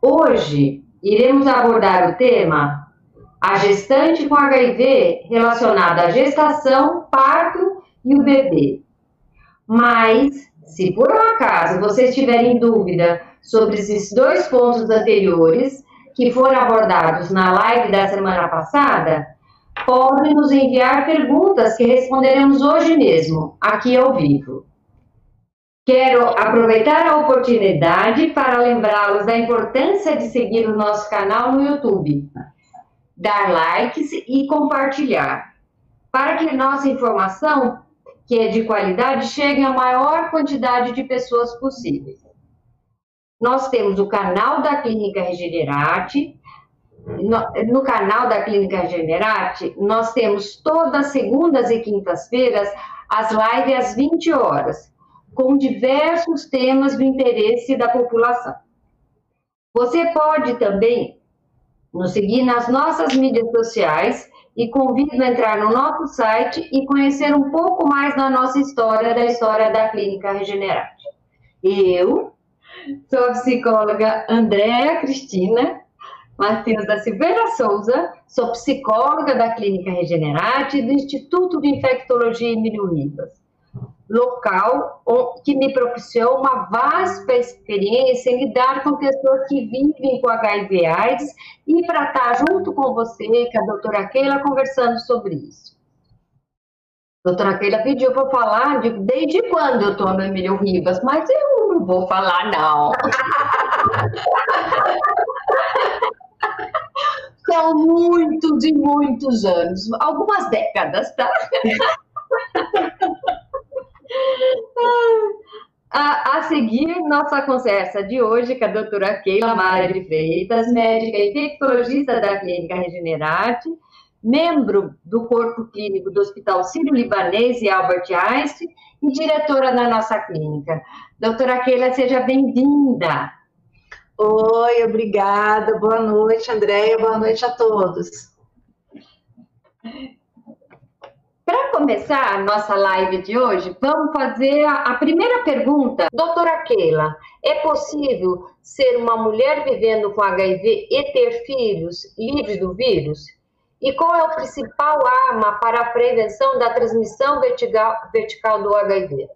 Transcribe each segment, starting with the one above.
Hoje iremos abordar o tema a gestante com HIV relacionada à gestação, parto e o bebê. Mas, se por um acaso vocês tiverem dúvida sobre esses dois pontos anteriores, que foram abordados na live da semana passada, podem nos enviar perguntas que responderemos hoje mesmo, aqui ao vivo. Quero aproveitar a oportunidade para lembrá-los da importância de seguir o nosso canal no YouTube, dar likes e compartilhar, para que nossa informação, que é de qualidade, chegue a maior quantidade de pessoas possíveis. Nós temos o canal da Clínica Regenerate. No, no canal da Clínica Regenerate, nós temos todas as segundas e quintas-feiras as lives às 20 horas com diversos temas do interesse da população. Você pode também nos seguir nas nossas mídias sociais e convido a entrar no nosso site e conhecer um pouco mais da nossa história, da história da Clínica Regenerate. Eu sou a psicóloga Andréa Cristina Matheus da Silveira Souza, sou psicóloga da Clínica Regenerate e do Instituto de Infectologia Emílio Rivas local que me propiciou uma vasta experiência em lidar com pessoas que vivem com HIV AIDS e para estar junto com você, com a doutora Keila, conversando sobre isso. A doutora Keila pediu para falar de, desde quando eu tomo Emílio Ribas, mas eu não vou falar, não. São muitos e muitos anos, algumas décadas, tá? A, a, seguir, nossa conversa de hoje com a doutora Keila Mara de Freitas, médica infectologista da Clínica Regenerate, membro do corpo clínico do Hospital Sírio-Libanês e Albert Einstein e diretora da nossa clínica. Doutora Keila, seja bem-vinda. Oi, obrigada. Boa noite, Andréia. Boa noite a todos. Para começar a nossa live de hoje, vamos fazer a, primeira pergunta. Doutora Keila, é possível ser uma mulher vivendo com HIV e ter filhos livres do vírus? E qual é a principal arma para a prevenção da transmissão vertical, vertical do HIV?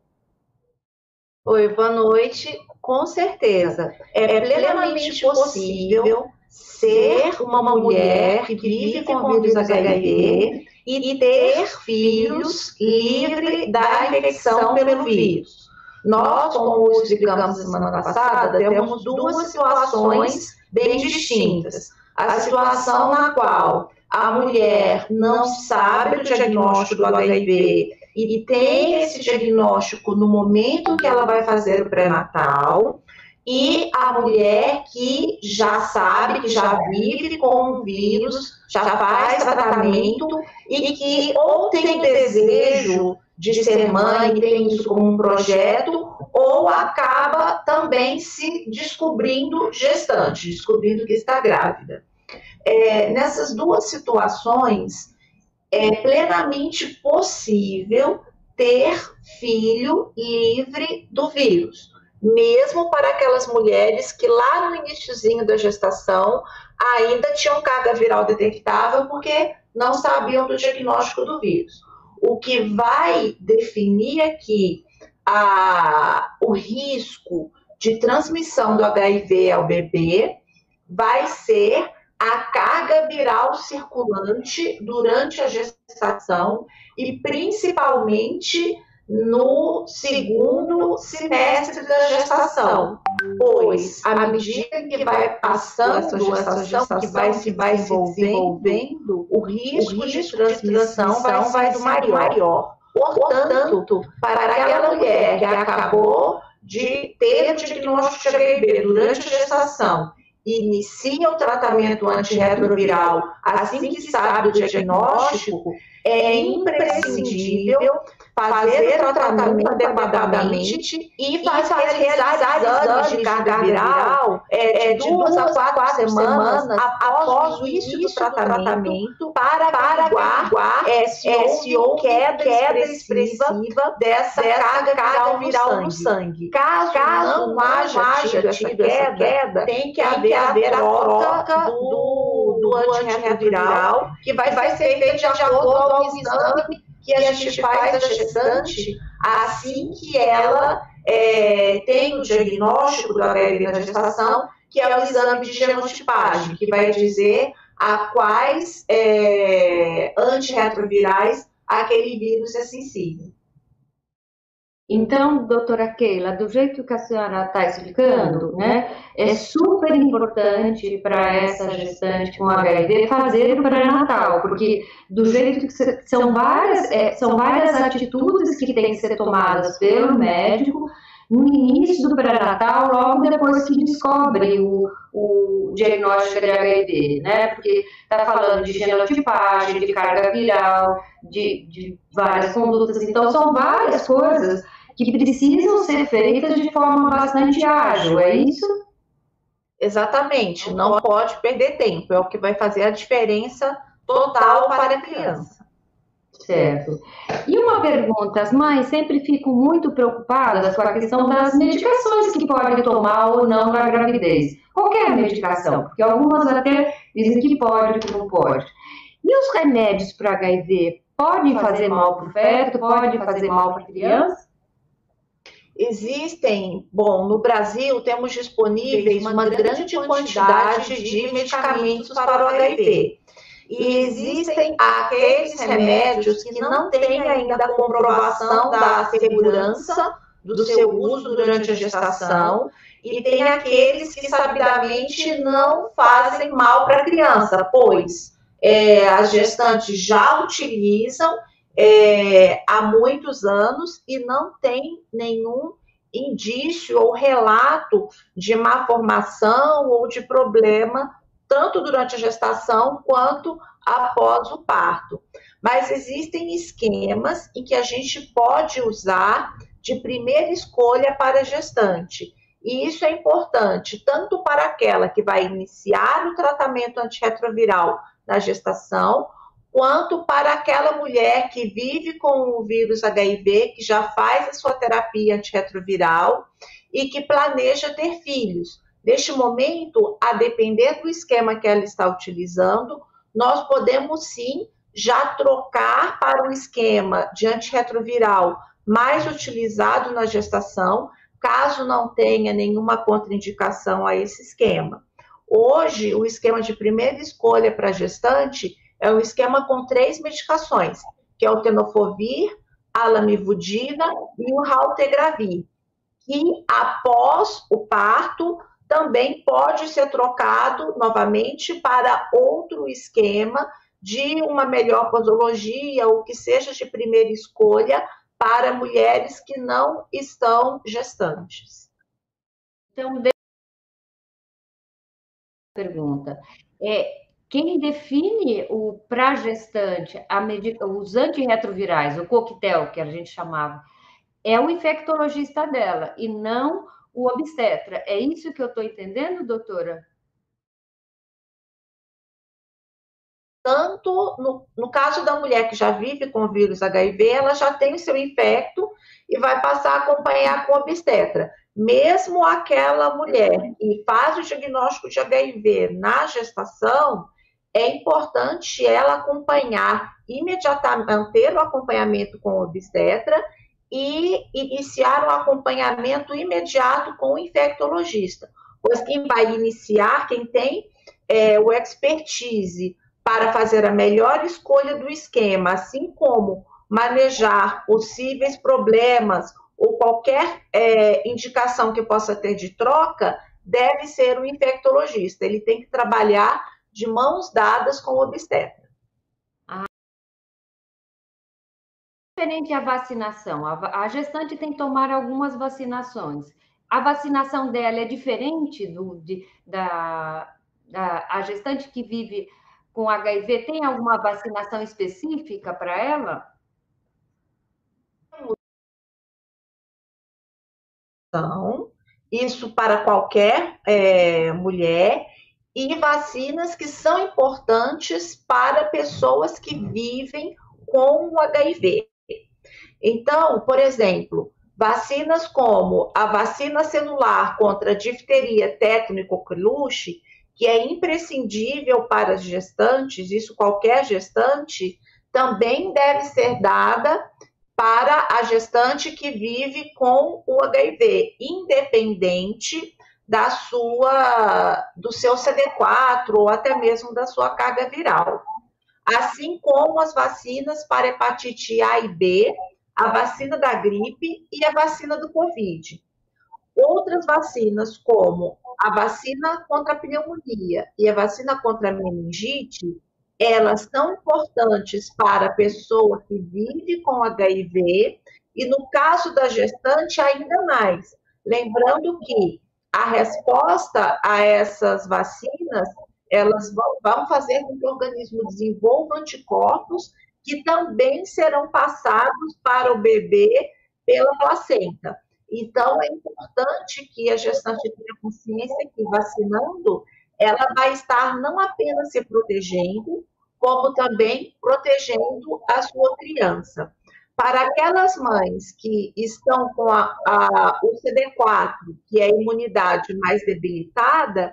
Oi, boa noite. Com certeza. É plenamente possível ser uma mulher que vive com o vírus HIV e ter filhos livre da infecção pelo vírus. Nós, como explicamos semana passada, temos duas situações bem distintas. A situação na qual a mulher não sabe o diagnóstico do HIV e tem esse diagnóstico no momento que ela vai fazer o pré-natal, e a mulher que já sabe, que já vive com o vírus, já faz tratamento e que ou tem desejo de ser mãe, tem isso como um projeto, ou acaba também se descobrindo gestante, descobrindo que está grávida. É, nessas duas situações, é plenamente possível ter filho livre do vírus mesmo para aquelas mulheres que lá no iníciozinho da gestação ainda tinham carga viral detectável porque não sabiam do diagnóstico do vírus. O que vai definir aqui a, o risco de transmissão do HIV ao bebê vai ser a carga viral circulante durante a gestação e principalmente no segundo semestre da gestação, pois à medida que vai passando essa gestação, que vai se vai desenvolvendo, o risco, de transmissão vai sendo maior. Portanto, para aquela mulher que acabou de ter o diagnóstico de HIV durante a gestação inicia o tratamento antirretroviral assim que sabe o diagnóstico, é imprescindível fazer o tratamento adequadamente e fazer realizar exames de carga viral é, de duas a quatro semanas após o início do tratamento para, para averiguar é, se houve queda, queda expressiva dessa, dessa carga, carga viral no sangue. Caso, Caso não, haja, haja tido, essa queda, tem que haver, haver a troca do, do, do antirretroviral, que vai, vai ser feito de acordo com o exame que a gente faz a gestante assim que ela é, tem o diagnóstico do HIV na gestação, que é o exame de genotipagem, que vai dizer a quais é, antirretrovirais aquele vírus é sensível. Então, doutora Keila, do jeito que a senhora está explicando, né, é super importante para essa gestante com HIV fazer o pré-natal, porque do jeito que são várias, é, são várias atitudes que têm que ser tomadas pelo médico no início do pré-natal, logo depois que descobre o, o diagnóstico de HIV, né? Porque está falando de genotipagem, de carga viral, de, de várias condutas. Então, são várias coisas que precisam ser feitas de forma bastante ágil, é isso? Exatamente, não pode perder tempo, é o que vai fazer a diferença total para a criança. Certo. E uma pergunta, as mães sempre ficam muito preocupadas com a questão das medicações que podem tomar ou não na gravidez. Qualquer medicação, porque algumas até dizem que pode, que não pode. E os remédios para HIV podem fazer mal para o feto, podem fazer mal para a criança? Existem, bom, no Brasil temos disponíveis uma, grande quantidade de medicamentos para o HIV. E existem aqueles remédios que não têm ainda a comprovação da segurança do seu uso durante a gestação, e tem aqueles que sabidamente não fazem mal para a criança, pois é, as gestantes já utilizam é, há muitos anos e não tem nenhum indício ou relato de má formação ou de problema, tanto durante a gestação quanto após o parto. Mas existem esquemas em que a gente pode usar de primeira escolha para gestante. E isso é importante, tanto para aquela que vai iniciar o tratamento antirretroviral na gestação, quanto para aquela mulher que vive com o vírus HIV, que já faz a sua terapia antirretroviral e que planeja ter filhos. Neste momento, a depender do esquema que ela está utilizando, nós podemos sim já trocar para um esquema de antirretroviral mais utilizado na gestação, caso não tenha nenhuma contraindicação a esse esquema. Hoje, o esquema de primeira escolha para gestante é um esquema com três medicações, que é o tenofovir, a lamivudina e o raltegravir, que após o parto também pode ser trocado novamente para outro esquema de uma melhor posologia ou que seja de primeira escolha para mulheres que não estão gestantes. Então, pergunta. É, quem define o para gestante, os antirretrovirais, o coquetel que a gente chamava, é o infectologista dela e não o obstetra. É isso que eu estou entendendo, doutora? Tanto no, no, caso da mulher que já vive com o vírus HIV, ela já tem o seu infecto e vai passar a acompanhar com obstetra. Mesmo aquela mulher que faz o diagnóstico de HIV na gestação, é importante ela acompanhar imediatamente, manter o acompanhamento com o obstetra e iniciar um acompanhamento imediato com o infectologista. Pois quem vai iniciar, quem tem é, o expertise para fazer a melhor escolha do esquema, assim como manejar possíveis problemas ou qualquer é, indicação que possa ter de troca, deve ser o infectologista. Ele tem que trabalhar de mãos dadas com o obstetra. Ah. Diferente à vacinação, a, gestante tem que tomar algumas vacinações. A vacinação dela é diferente do, de, da, da a gestante que vive com HIV. Tem alguma vacinação específica para ela? Isso para qualquer é, mulher e vacinas que são importantes para pessoas que vivem com o HIV. Então, por exemplo, vacinas como a vacina celular contra difteria, tétano e coqueluche, que é imprescindível para as gestantes, isso qualquer gestante, também deve ser dada para a gestante que vive com o HIV, independente da sua do seu CD4 ou até mesmo da sua carga viral. Assim como as vacinas para hepatite A e B, a vacina da gripe e a vacina do COVID. Outras vacinas, como a vacina contra a pneumonia e a vacina contra a meningite, elas são importantes para a pessoa que vive com HIV e, no caso da gestante, ainda mais. Lembrando que a resposta a essas vacinas, elas vão fazer com que o organismo desenvolva anticorpos que também serão passados para o bebê pela placenta. Então, é importante que a gestante tenha consciência que vacinando, ela vai estar não apenas se protegendo, como também protegendo a sua criança. Para aquelas mães que estão com a, a, o CD4, que é a imunidade mais debilitada,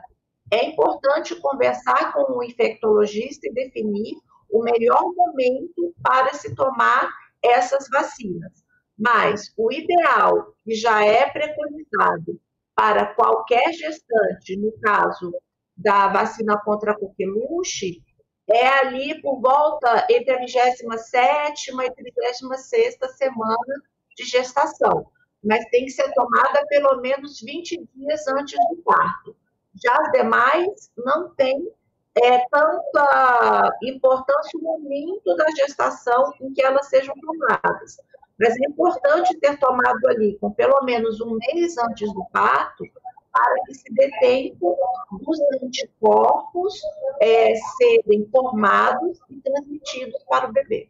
é importante conversar com o infectologista e definir o melhor momento para se tomar essas vacinas. Mas o ideal, que já é preconizado para qualquer gestante, no caso da vacina contra a coqueluche, é ali por volta entre a 27 e 36 semana de gestação, mas tem que ser tomada pelo menos 20 dias antes do parto. Já as demais não tem é, tanta importância o momento da gestação em que elas sejam tomadas. Mas é importante ter tomado ali com pelo menos um mês antes do parto, para que se dê tempo dos anticorpos é, serem formados e transmitidos para o bebê.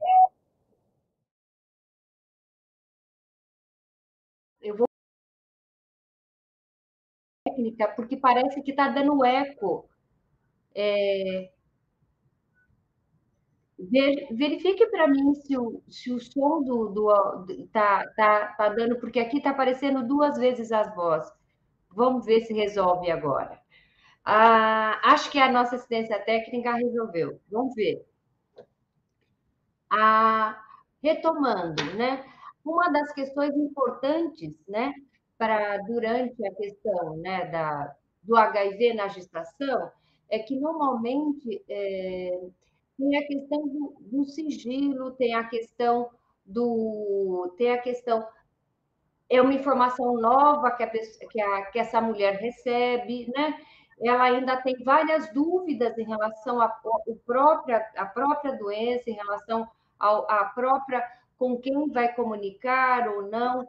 Eu vou técnica porque parece que está dando eco. É... Verifique para mim se o, se o som do, do tá, tá, tá dando, porque aqui está aparecendo duas vezes as vozes. Vamos ver se resolve agora. Ah, acho que a nossa assistência técnica resolveu. Vamos ver. Ah, retomando, né? Uma das questões importantes, né, para durante a questão, né, da, do HIV na gestação, é que normalmente é, tem a questão do, do sigilo, tem a questão do, tem a questão é uma informação nova que, a, que, a, que essa mulher recebe, né? Ela ainda tem várias dúvidas em relação à própria, a própria doença, em relação à própria com quem vai comunicar ou não.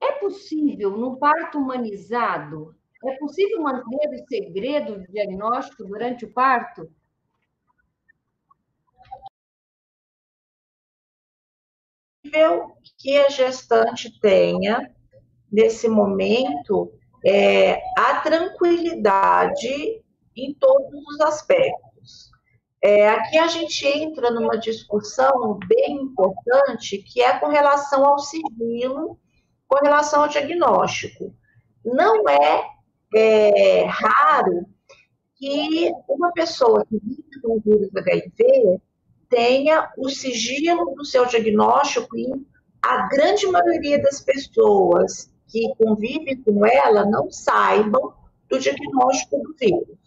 É possível, num parto humanizado, é possível manter o segredo do diagnóstico durante o parto? Que a gestante tenha, nesse momento, é, a tranquilidade em todos os aspectos. É, aqui a gente entra numa discussão bem importante, que é com relação ao sigilo, com relação ao diagnóstico. Não é, é raro que uma pessoa que vive com o vírus HIV tenha o sigilo do seu diagnóstico e a grande maioria das pessoas que convivem com ela não saibam do diagnóstico do vírus.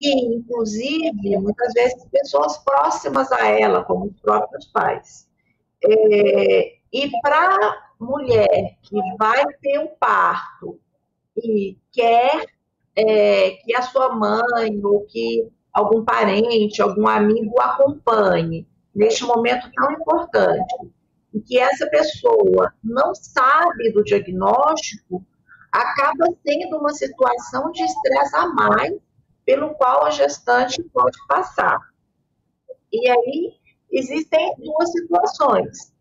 E, inclusive, muitas vezes, pessoas próximas a ela, como os próprios pais. É, e para mulher que vai ter um parto e quer é, que a sua mãe ou que algum parente, algum amigo acompanhe neste momento tão importante, e que essa pessoa não sabe do diagnóstico, acaba sendo uma situação de estresse a mais pelo qual a gestante pode passar. E aí existem duas situações,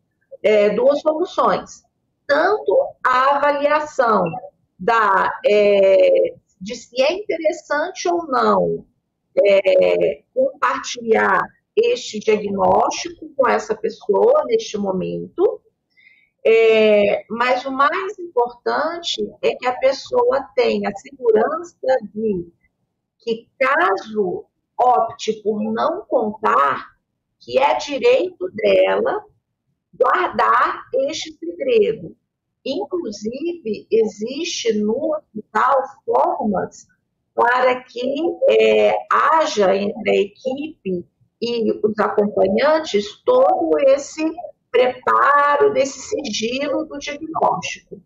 é, duas soluções. tanto a avaliação da, é, de se é interessante ou não é, compartilhar este diagnóstico com essa pessoa neste momento, é, mas o mais importante é que a pessoa tenha a segurança de que, caso opte por não contar, que é direito dela guardar este segredo. Inclusive, existe no hospital formas para que é, haja entre a equipe e os acompanhantes todo esse preparo desse sigilo do diagnóstico.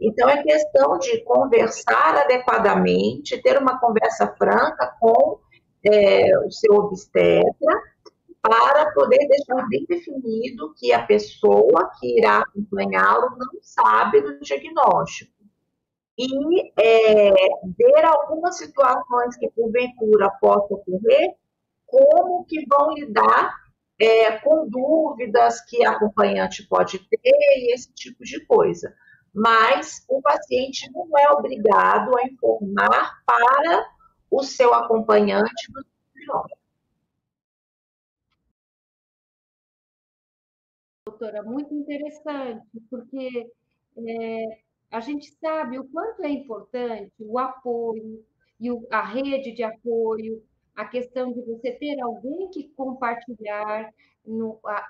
Então, é questão de conversar adequadamente, ter uma conversa franca com é, o seu obstetra, para poder deixar bem definido que a pessoa que irá acompanhá-lo não sabe do diagnóstico. E é, ver algumas situações que, porventura, possam ocorrer, como que vão lidar é, com dúvidas que a acompanhante pode ter e esse tipo de coisa. Mas o paciente não é obrigado a informar para o seu acompanhante do diagnóstico. Doutora, muito interessante, porque é, a gente sabe o quanto é importante o apoio e o, a rede de apoio, a questão de você ter alguém que compartilhar no, a,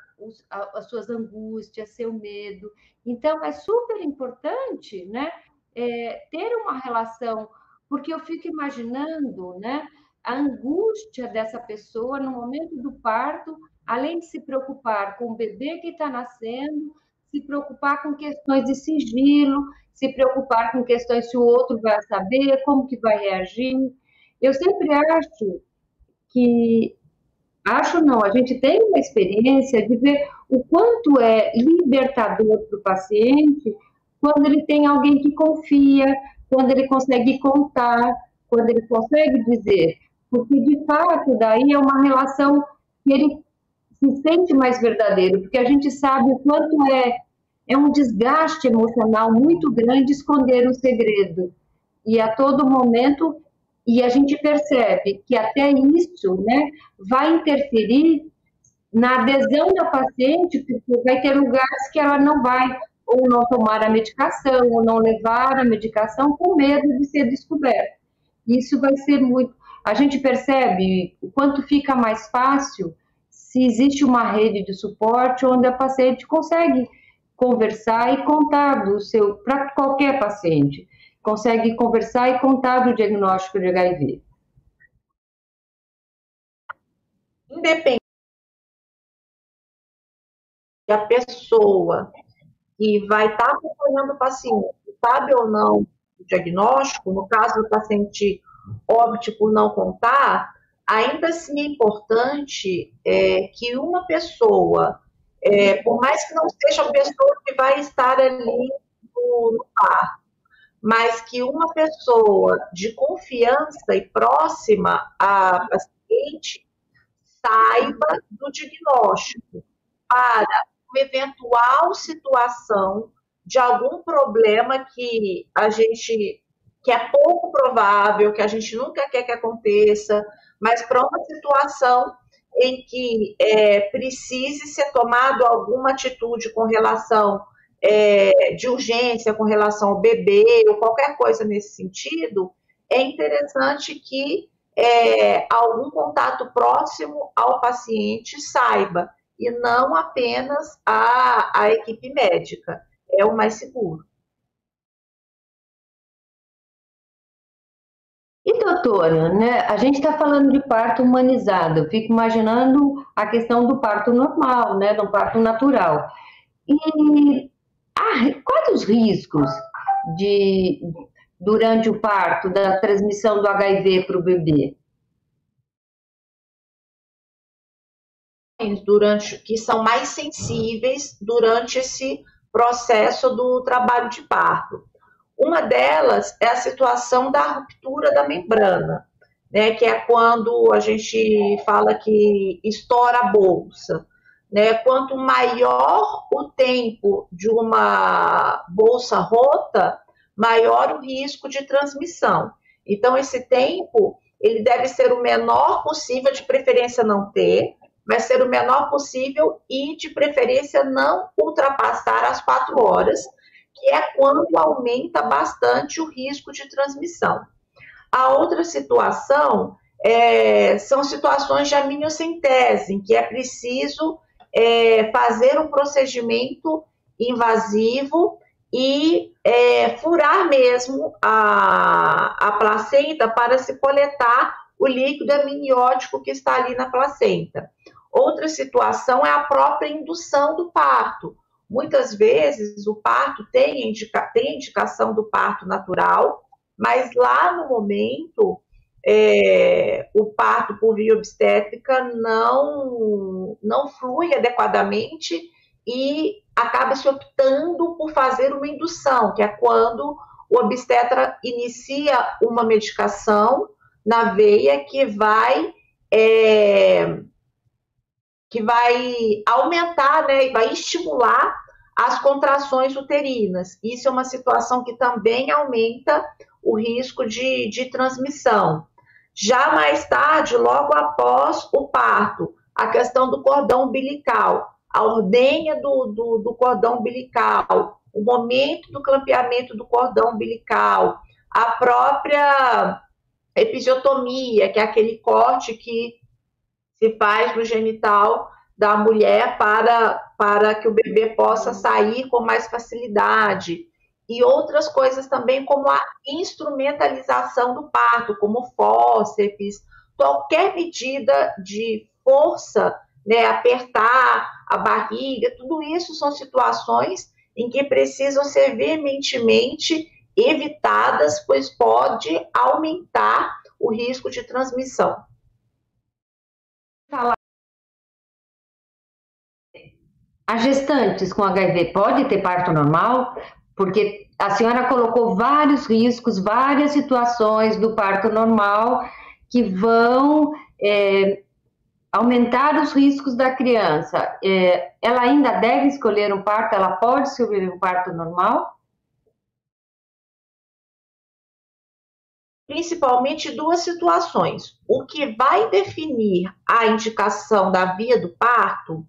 a, as suas angústias, seu medo. Então, é super importante né, é, ter uma relação, porque eu fico imaginando né, a angústia dessa pessoa no momento do parto, além de se preocupar com o bebê que está nascendo, se preocupar com questões de sigilo, se preocupar com questões se o outro vai saber, como que vai reagir. Eu sempre acho que acho não, a gente tem uma experiência de ver o quanto é libertador para o paciente quando ele tem alguém que confia, quando ele consegue contar, quando ele consegue dizer, porque de fato daí é uma relação que ele se sente mais verdadeiro, porque a gente sabe o quanto é é um desgaste emocional muito grande esconder o segredo. E a todo momento e a gente percebe que até isso né, vai interferir na adesão da paciente, porque vai ter lugares que ela não vai ou não tomar a medicação, ou não levar a medicação com medo de ser descoberta. Isso vai ser muito. A gente percebe o quanto fica mais fácil se existe uma rede de suporte onde a paciente consegue conversar e contar do seu para qualquer paciente consegue conversar e contar do diagnóstico de HIV? Independente da pessoa que vai estar tá acompanhando o paciente, sabe ou não o diagnóstico, no caso do paciente óbito por não contar, ainda assim é importante é, que uma pessoa, é, por mais que não seja a pessoa que vai estar ali no, no parto, mas que uma pessoa de confiança e próxima à paciente saiba do diagnóstico para uma eventual situação de algum problema que a gente que é pouco provável, que a gente nunca quer que aconteça, mas para uma situação em que é, precise ser tomado alguma atitude com relação é, de urgência com relação ao bebê ou qualquer coisa nesse sentido, é interessante que é, algum contato próximo ao paciente saiba, e não apenas a, a equipe médica. É o mais seguro. E doutora, né, a gente está falando de parto humanizado, eu fico imaginando a questão do parto normal, né, do parto natural. E ah, quais os riscos de durante o parto da transmissão do HIV para o bebê? Durante, que são mais sensíveis durante esse processo do trabalho de parto. Uma delas é a situação da ruptura da membrana, né, que é quando a gente fala que estoura a bolsa. né? Quanto maior o tempo de uma bolsa rota, maior o risco de transmissão. Então, esse tempo ele deve ser o menor possível, de preferência não ter, mas ser o menor possível e, de preferência, não ultrapassar as quatro horas, que é quando aumenta bastante o risco de transmissão. A outra situação é, são situações de amniocentese, em que é preciso é, fazer um procedimento invasivo e é, furar mesmo a, a placenta para se coletar o líquido amniótico que está ali na placenta. Outra situação é a própria indução do parto. Muitas vezes o parto tem, indica, tem indicação do parto natural, mas lá no momento é, o parto por via obstétrica não, não flui adequadamente e acaba se optando por fazer uma indução, que é quando o obstetra inicia uma medicação na veia que vai é, que vai aumentar, né, e vai estimular as contrações uterinas. Isso é uma situação que também aumenta o risco de, de transmissão. Já mais tarde, logo após o parto, a questão do cordão umbilical, a ordenha do, do, do cordão umbilical, o momento do clampeamento do cordão umbilical, a própria episiotomia, que é aquele corte que se faz no genital da mulher para, para que o bebê possa sair com mais facilidade e outras coisas também, como a instrumentalização do parto, como fórceps, qualquer medida de força, né, apertar a barriga, tudo isso são situações em que precisam ser veementemente evitadas, pois pode aumentar o risco de transmissão. A gestantes com HIV pode ter parto normal? porque a senhora colocou vários riscos, várias situações do parto normal que vão é, aumentar os riscos da criança. É, ela ainda deve escolher um parto? Ela pode sobreviver um parto normal? Principalmente duas situações. O que vai definir a indicação da via do parto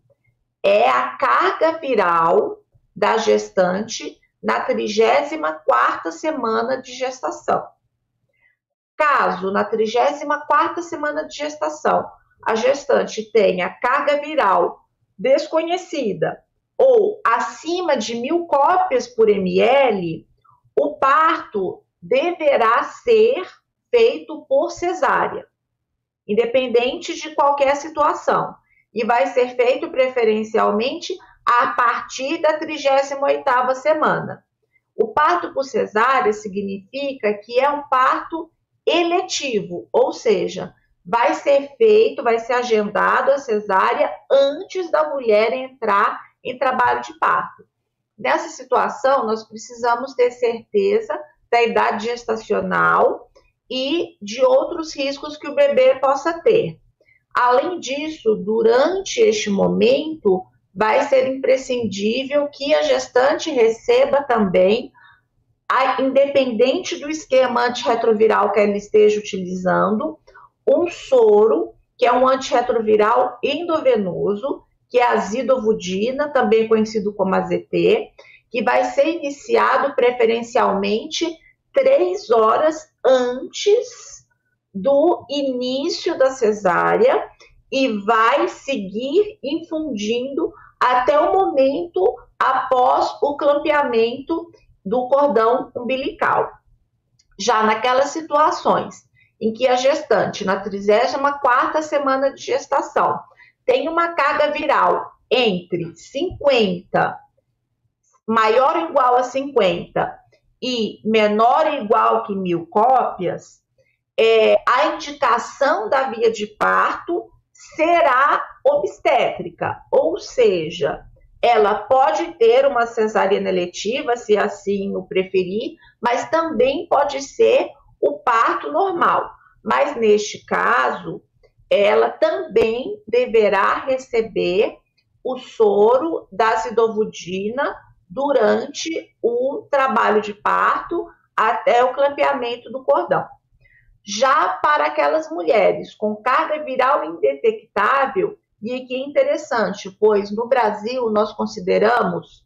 é a carga viral da gestante na 34ª semana de gestação. Caso na 34ª semana de gestação a gestante tenha carga viral desconhecida ou acima de mil cópias por ml, o parto deverá ser feito por cesárea, independente de qualquer situação, e vai ser feito preferencialmente a partir da 38ª semana. O parto por cesárea significa que é um parto eletivo, ou seja, vai ser feito, vai ser agendado a cesárea antes da mulher entrar em trabalho de parto. Nessa situação, nós precisamos ter certeza da idade gestacional e de outros riscos que o bebê possa ter. Além disso, durante este momento, vai ser imprescindível que a gestante receba também, a, independente do esquema antirretroviral que ela esteja utilizando, um soro, que é um antirretroviral endovenoso, que é a zidovudina, também conhecido como AZT, que vai ser iniciado preferencialmente três horas antes do início da cesárea e vai seguir infundindo até o momento após o clampeamento do cordão umbilical. Já naquelas situações em que a gestante, na 34ª semana de gestação, tem uma carga viral entre 50, maior ou igual a 50 e menor ou igual que mil cópias, é, a indicação da via de parto será obstétrica, ou seja, ela pode ter uma cesariana eletiva, se assim o preferir, mas também pode ser o parto normal. Mas neste caso, ela também deverá receber o soro da zidovudina durante o trabalho de parto até o clampeamento do cordão. Já para aquelas mulheres com carga viral indetectável, e aqui é interessante, pois no Brasil nós consideramos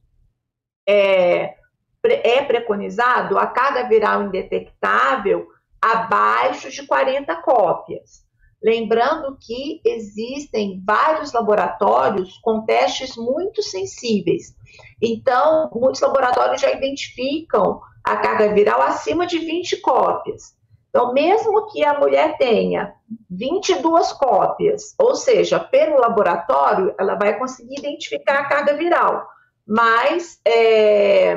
é, é preconizado a carga viral indetectável abaixo de 40 cópias. Lembrando que existem vários laboratórios com testes muito sensíveis. Então, muitos laboratórios já identificam a carga viral acima de 20 cópias. Então, mesmo que a mulher tenha 22 cópias, ou seja, pelo laboratório, ela vai conseguir identificar a carga viral. Mas, é,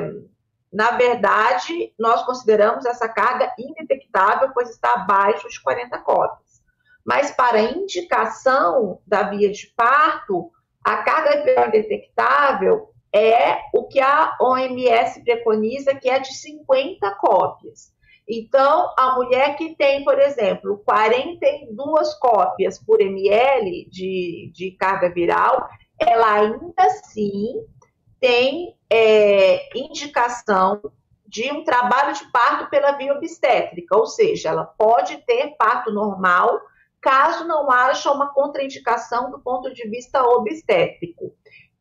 na verdade, nós consideramos essa carga indetectável, pois está abaixo de 40 cópias. Mas, para indicação da via de parto, a carga viral indetectável é o que a OMS preconiza, que é de 50 cópias. Então, a mulher que tem, por exemplo, 42 cópias por ml de, de carga viral, ela ainda assim tem é, indicação de um trabalho de parto pela via obstétrica, ou seja, ela pode ter parto normal, caso não haja uma contraindicação do ponto de vista obstétrico.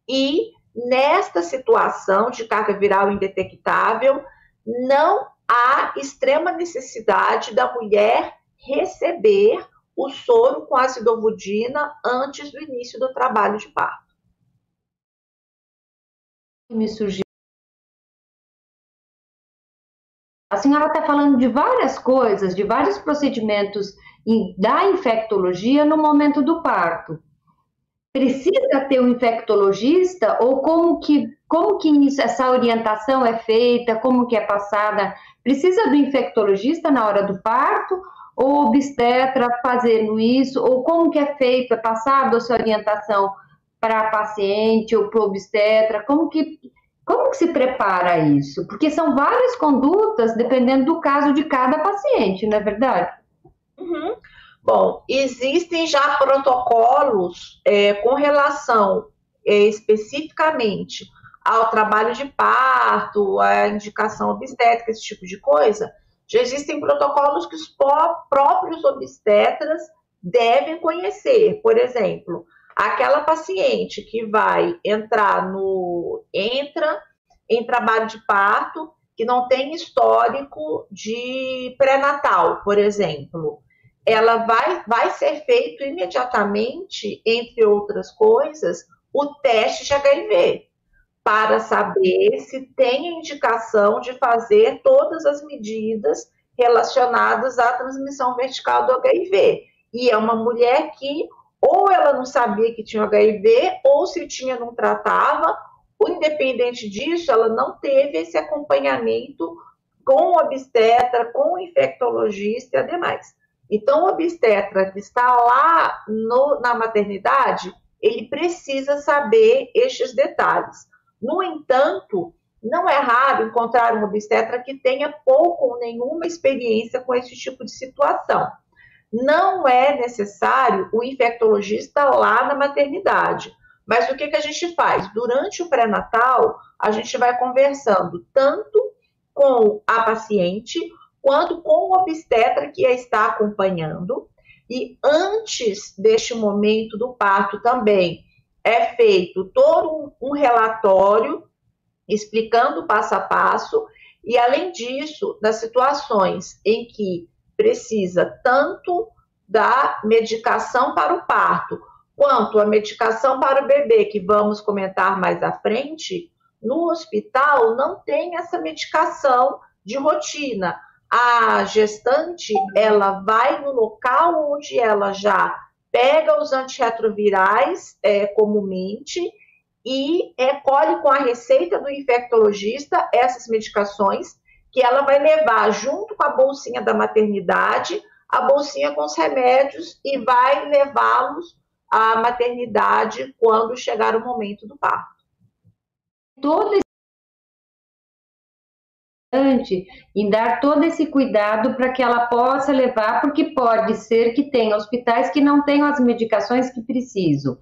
E nesta situação de carga viral indetectável, não há extrema necessidade da mulher receber o soro com ácido ovodina antes do início do trabalho de parto. Me surgiu. A senhora está falando de várias coisas, de vários procedimentos da infectologia no momento do parto. Precisa ter um infectologista ou como que como que isso, essa orientação é feita, como que é passada? Precisa do infectologista na hora do parto ou obstetra fazendo isso? Ou como que é feito? É passado essa orientação para a paciente ou para o obstetra? Como que, como que se prepara isso? Porque são várias condutas dependendo do caso de cada paciente, não é verdade? Uhum. Bom, existem já protocolos é, com relação é, especificamente ao trabalho de parto, à indicação obstétrica, esse tipo de coisa, já existem protocolos que os próprios obstetras devem conhecer. Por exemplo, aquela paciente que vai entrar no entra em trabalho de parto que não tem histórico de pré-natal, por exemplo, ela vai vai ser feito imediatamente, entre outras coisas, o teste de HIV para saber se tem indicação de fazer todas as medidas relacionadas à transmissão vertical do HIV. E é uma mulher que ou ela não sabia que tinha HIV, ou se tinha, não tratava, ou independente disso, ela não teve esse acompanhamento com o obstetra, com o infectologista e ademais. Então, o obstetra que está lá no, na maternidade, ele precisa saber estes detalhes. No entanto, não é raro encontrar um obstetra que tenha pouco ou nenhuma experiência com esse tipo de situação. Não é necessário o infectologista lá na maternidade. Mas o que, que a gente faz? Durante o pré-natal, a gente vai conversando tanto com a paciente quanto com o obstetra que a está acompanhando. E antes deste momento do parto também, é feito todo um, relatório explicando passo a passo, e além disso, nas situações em que precisa tanto da medicação para o parto, quanto a medicação para o bebê, que vamos comentar mais à frente, no hospital não tem essa medicação de rotina. A gestante, ela vai no local onde ela já pega os antirretrovirais é, comumente e é, colhe com a receita do infectologista essas medicações que ela vai levar junto com a bolsinha da maternidade, a bolsinha com os remédios e vai levá-los à maternidade quando chegar o momento do parto. Todo em dar todo esse cuidado para que ela possa levar, porque pode ser que tenha hospitais que não tenham as medicações que precisam.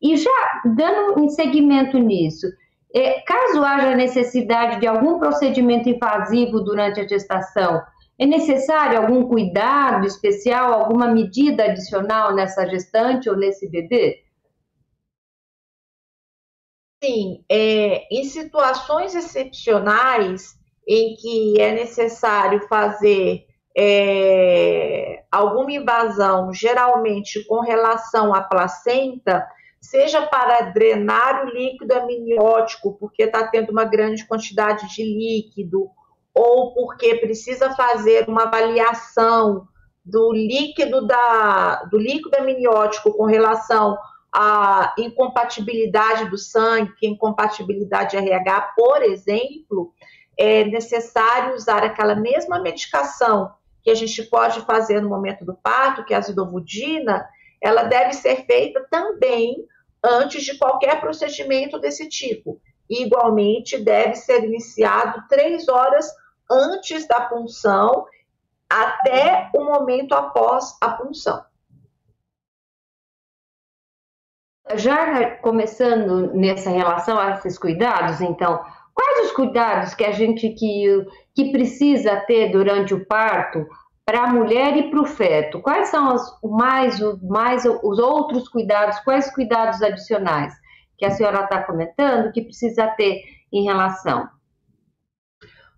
E já dando um segmento nisso, é, caso haja necessidade de algum procedimento invasivo durante a gestação, é necessário algum cuidado especial, alguma medida adicional nessa gestante ou nesse bebê? Sim, é, em situações excepcionais em que é necessário fazer é, alguma invasão, geralmente com relação à placenta, seja para drenar o líquido amniótico, porque está tendo uma grande quantidade de líquido, ou porque precisa fazer uma avaliação do líquido da do líquido amniótico com relação à incompatibilidade do sangue, que é incompatibilidade RH, por exemplo, é necessário usar aquela mesma medicação que a gente pode fazer no momento do parto, que é a zidovudina, ela deve ser feita também antes de qualquer procedimento desse tipo. igualmente, deve ser iniciado três horas antes da punção até o momento após a punção. Já começando nessa relação a esses cuidados, então, quais os cuidados que a gente que, que precisa ter durante o parto para a mulher e para o feto? Quais são os mais, mais os outros cuidados? Quais cuidados adicionais que a senhora está comentando que precisa ter em relação?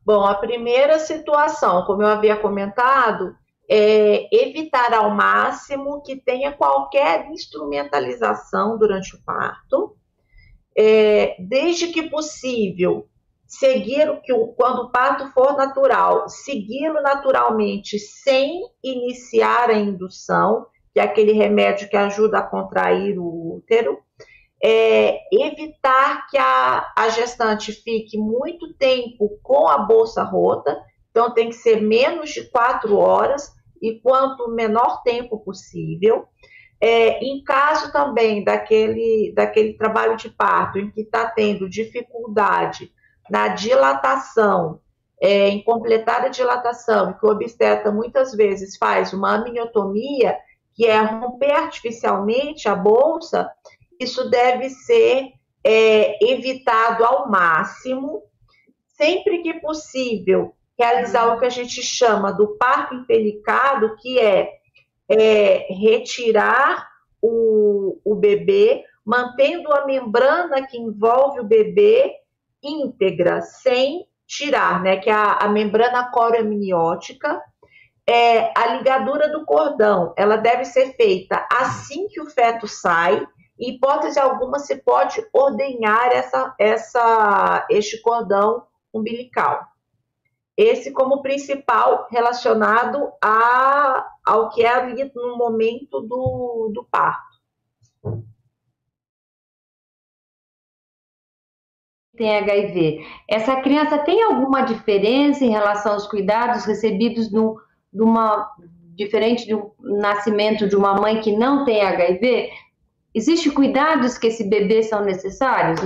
Bom, a primeira situação, como eu havia comentado, é evitar ao máximo que tenha qualquer instrumentalização durante o parto, é, desde que possível, seguir o que quando o parto for natural, segui-lo naturalmente sem iniciar a indução, que é aquele remédio que ajuda a contrair o útero, é, evitar que a, a gestante fique muito tempo com a bolsa rota, então tem que ser menos de quatro horas e quanto menor tempo possível. É, em caso também daquele, daquele trabalho de parto em que está tendo dificuldade na dilatação, é, em completar a dilatação, que o obstetra muitas vezes faz uma amniotomia, que é romper artificialmente a bolsa, isso deve ser é, evitado ao máximo, sempre que possível, realizar o que a gente chama do parto impelicado, que é, é retirar o, o bebê, mantendo a membrana que envolve o bebê íntegra, sem tirar, né? Que é a, a membrana coroamniótica, é, a ligadura do cordão, ela deve ser feita assim que o feto sai, em hipótese alguma, se pode ordenhar essa, essa, este cordão umbilical. Esse como principal relacionado a, ao que é ali no momento do, do parto. Tem HIV. Essa criança tem alguma diferença em relação aos cuidados recebidos no, numa, diferente do nascimento de uma mãe que não tem HIV? Existem cuidados que esse bebê são necessários?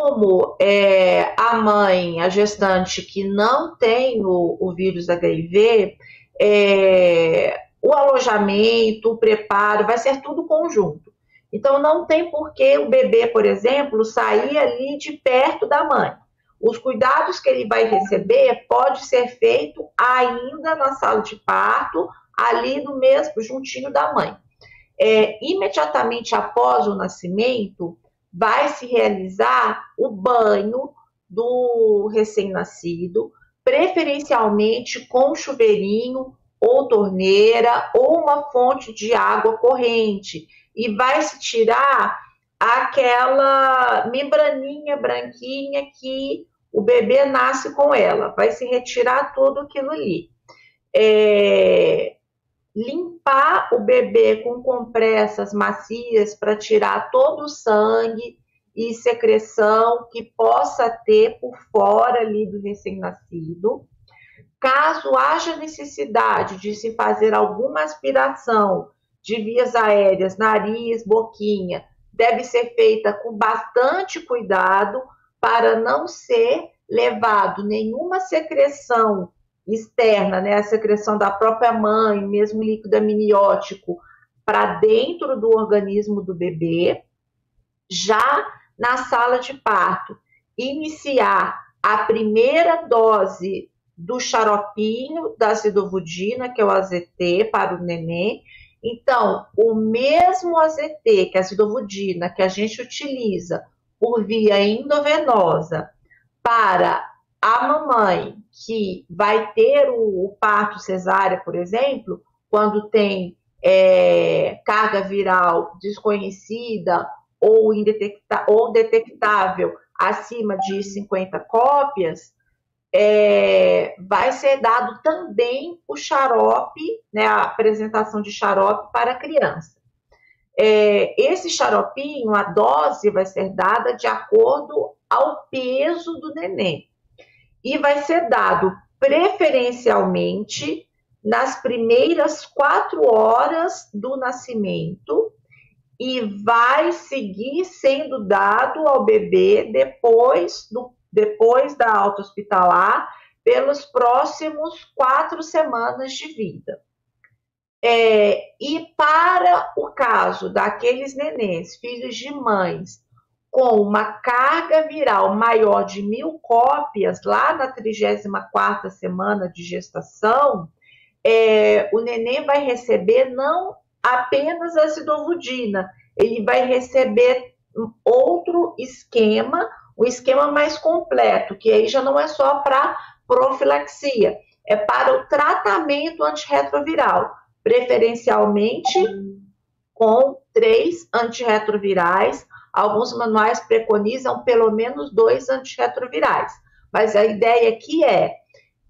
Como é, a mãe, a gestante que não tem o, o vírus HIV, é, o alojamento, o preparo, vai ser tudo conjunto. Então, não tem por que o bebê, por exemplo, sair ali de perto da mãe. Os cuidados que ele vai receber pode ser feito ainda na sala de parto ali no mesmo, juntinho da mãe. É, imediatamente após o nascimento, vai se realizar o banho do recém-nascido, preferencialmente com chuveirinho ou torneira ou uma fonte de água corrente e vai se tirar aquela membraninha branquinha que o bebê nasce com ela, vai se retirar tudo aquilo ali. É, limpar o bebê com compressas macias para tirar todo o sangue e secreção que possa ter por fora ali do recém-nascido. Caso haja necessidade de se fazer alguma aspiração de vias aéreas, nariz, boquinha, deve ser feita com bastante cuidado para não ser levado nenhuma secreção externa, né, a secreção da própria mãe, mesmo líquido amniótico, para dentro do organismo do bebê, já na sala de parto, iniciar a primeira dose do xaropinho da acidovudina, que é o AZT, para o neném. Então, o mesmo AZT, que é a acidovudina, que a gente utiliza por via endovenosa para a mamãe que vai ter o, o parto cesárea, por exemplo, quando tem é, carga viral desconhecida ou, indetecta, ou detectável acima de 50 cópias, é, vai ser dado também o xarope, né, a apresentação de xarope para a criança. É, esse xaropinho, a dose vai ser dada de acordo ao peso do neném e vai ser dado preferencialmente nas primeiras quatro horas do nascimento e vai seguir sendo dado ao bebê depois, do, depois da alta hospitalar pelos próximos quatro semanas de vida. É, e para o caso daqueles nenéns, filhos de mães, com uma carga viral maior de mil cópias, lá na 34 semana de gestação, é, o neném vai receber não apenas a acidovudina, ele vai receber outro esquema, um esquema mais completo, que aí já não é só para profilaxia, é para o tratamento antirretroviral, preferencialmente com três antirretrovirais. Alguns manuais preconizam pelo menos dois antirretrovirais, mas a ideia aqui é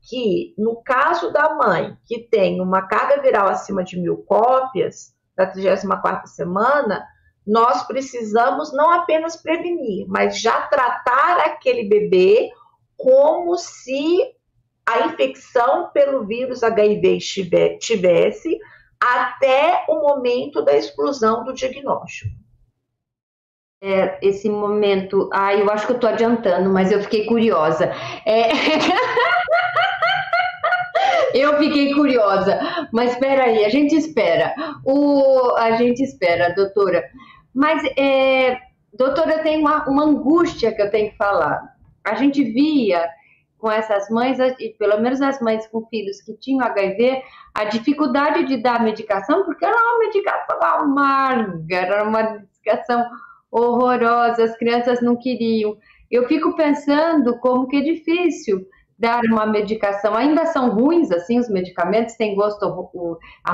que, no caso da mãe que tem uma carga viral acima de mil cópias, da 34 semana, nós precisamos não apenas prevenir, mas já tratar aquele bebê como se a infecção pelo vírus HIV tivesse até o momento da exclusão do diagnóstico. É, esse momento, ah, eu acho que eu estou adiantando, mas eu fiquei curiosa. É... Eu fiquei curiosa, mas espera aí, a gente espera. O, a gente espera, doutora. Mas, é, doutora, tenho uma, uma angústia que eu tenho que falar. A gente via com essas mães, e pelo menos as mães com filhos que tinham HIV, a dificuldade de dar medicação, porque era uma medicação amarga, era uma medicação horrorosa, as crianças não queriam. Eu fico pensando como que é difícil dar uma medicação. Ainda são ruins, assim, os medicamentos têm gosto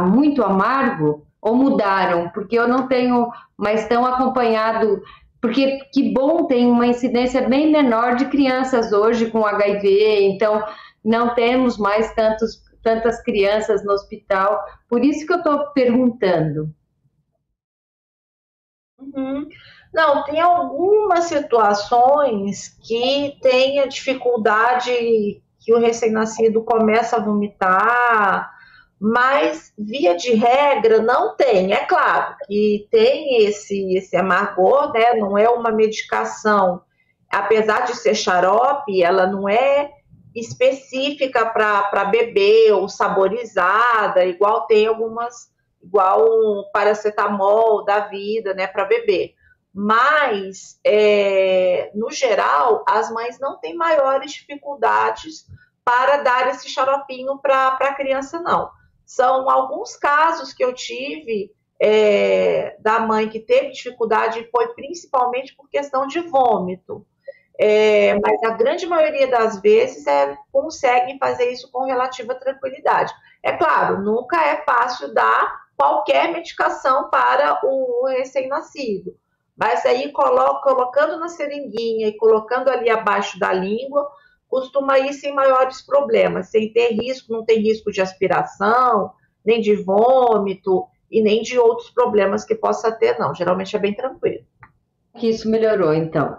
muito amargo ou mudaram? Porque eu não tenho mais tão acompanhado. Porque que bom, tem uma incidência bem menor de crianças hoje com HIV, então não temos mais tantos, tantas crianças no hospital. Por isso que eu estou perguntando. Uhum. Não, tem algumas situações que tem a dificuldade que o recém-nascido começa a vomitar, mas via de regra não tem. É claro que tem esse, esse amargor, né? Não é uma medicação, apesar de ser xarope, ela não é específica para bebê ou saborizada, igual tem algumas, igual um paracetamol da vida, né, para bebê mas, é, no geral, as mães não têm maiores dificuldades para dar esse xaropinho para a criança, não. São alguns casos que eu tive é, da mãe que teve dificuldade e foi principalmente por questão de vômito. É, mas a grande maioria das vezes é, conseguem fazer isso com relativa tranquilidade. É claro, nunca é fácil dar qualquer medicação para o recém-nascido mas aí coloca, colocando na seringuinha e colocando ali abaixo da língua, costuma ir sem maiores problemas, sem ter risco, não tem risco de aspiração, nem de vômito e nem de outros problemas que possa ter, não. Geralmente é bem tranquilo. Que isso melhorou, então.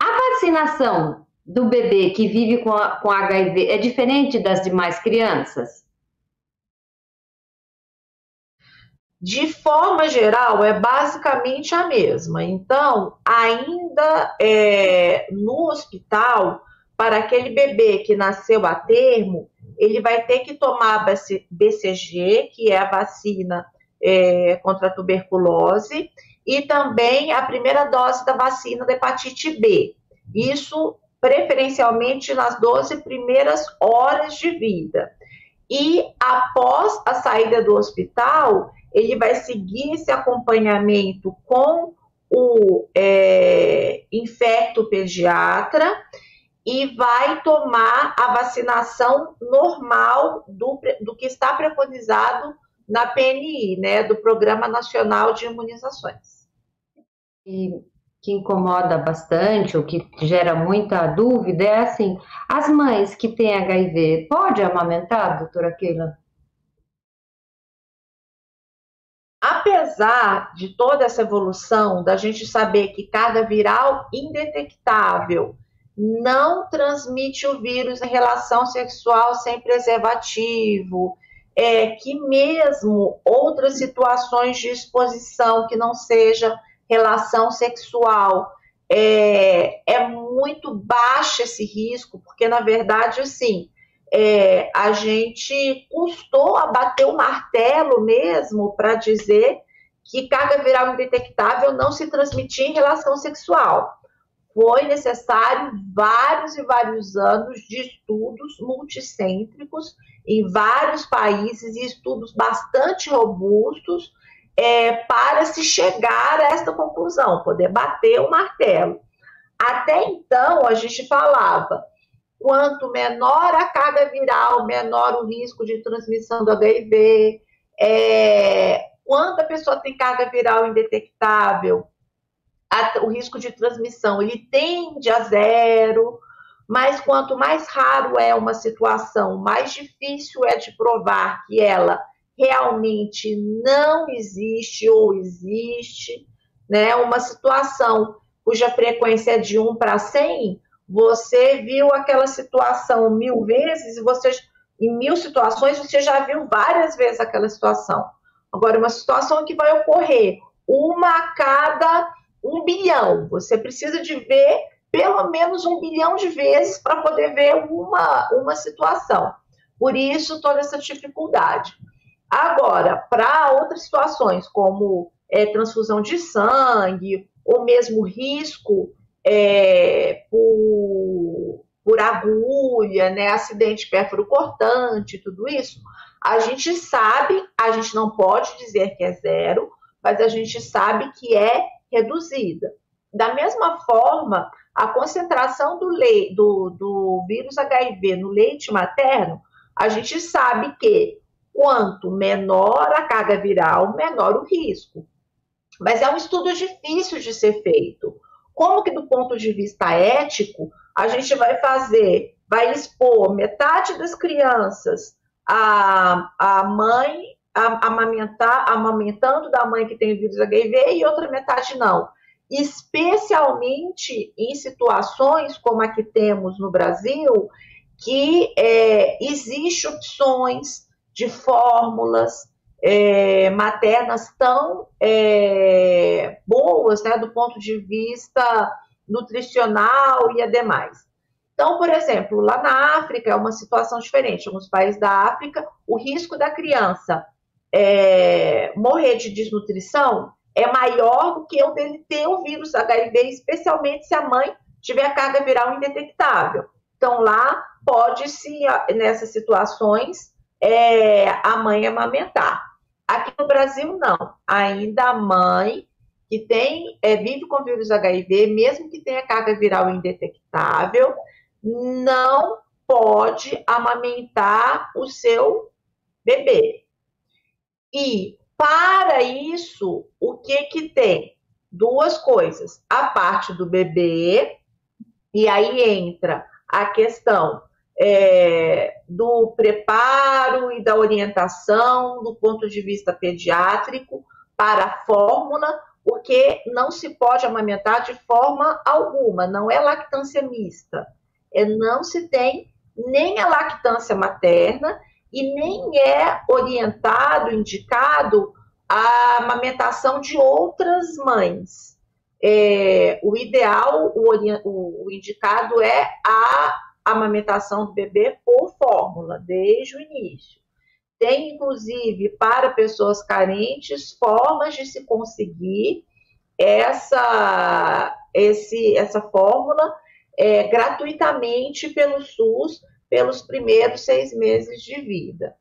A vacinação do bebê que vive com, a, com HIV é diferente das demais crianças? De forma geral, é basicamente a mesma. Então, ainda é, no hospital, para aquele bebê que nasceu a termo, ele vai ter que tomar BCG, que é a vacina é, contra a tuberculose e também a primeira dose da vacina da hepatite B. Isso preferencialmente nas 12 primeiras horas de vida. E após a saída do hospital, ele vai seguir esse acompanhamento com o é, infecto pediatra e vai tomar a vacinação normal do, do que está preconizado na PNI, né, do Programa Nacional de Imunizações. E que incomoda bastante, ou que gera muita dúvida, é assim, as mães que têm HIV, pode amamentar, doutora Keila? Apesar de toda essa evolução, da gente saber que cada viral indetectável não transmite o vírus em relação sexual sem preservativo, é que mesmo outras situações de exposição que não seja relação sexual, é, é muito baixo esse risco, porque na verdade, assim, é, a gente custou a bater o martelo mesmo para dizer que carga viral indetectável não se transmitia em relação sexual foi necessário vários e vários anos de estudos multicêntricos em vários países e estudos bastante robustos é, para se chegar a esta conclusão, poder bater o martelo. Até então, a gente falava, quanto menor a carga viral, menor o risco de transmissão do HIV, é, quanto a pessoa tem carga viral indetectável, a, o risco de transmissão ele tende a zero, mas quanto mais raro é uma situação, mais difícil é de provar que ela realmente não existe ou existe, né? Uma situação cuja frequência é de 1 para 100, você viu aquela situação mil vezes e você, em mil situações, você já viu várias vezes aquela situação. Agora, uma situação que vai ocorrer uma a cada um bilhão. Você precisa de ver pelo menos um bilhão de vezes para poder ver uma, uma situação. Por isso, toda essa dificuldade. Agora, para outras situações, como é, transfusão de sangue, ou mesmo risco é, por, por agulha, né, acidente pérfuro cortante, tudo isso, a gente sabe, a gente não pode dizer que é zero, mas a gente sabe que é reduzida. Da mesma forma, a concentração do, le do, do vírus HIV no leite materno, a gente sabe que quanto menor a carga viral, menor o risco. Mas é um estudo difícil de ser feito. Como que do ponto de vista ético, a gente vai fazer, vai expor metade das crianças a, a mãe amamentar, amamentando da mãe que tem vírus HIV e outra metade não. Especialmente em situações como a que temos no Brasil, que é, existe opções de fórmulas é, maternas tão é, boas, né, do ponto de vista nutricional e ademais. Então, por exemplo, lá na África é uma situação diferente. Alguns países da África, o risco da criança é, morrer de desnutrição é maior do que o dele ter o vírus HIV, especialmente se a mãe tiver a carga viral indetectável. Então, lá pode-se, nessas situações, é, a mãe amamentar. Aqui no Brasil, não. Ainda a mãe que tem, é, vive com vírus HIV, mesmo que tenha carga viral indetectável, não pode amamentar o seu bebê. E para isso, o que que tem? Duas coisas. A parte do bebê, e aí entra a questão é, do preparo e da orientação do ponto de vista pediátrico para a fórmula, porque não se pode amamentar de forma alguma, não é lactância mista. É, não se tem nem a lactância materna e nem é orientado, indicado a amamentação de outras mães. É, o ideal, o, o, indicado é a amamentação do bebê por fórmula, desde o início. tem, inclusive, para pessoas carentes, formas de se conseguir essa, esse, essa fórmula é, gratuitamente pelo SUS pelos primeiros seis meses de vida.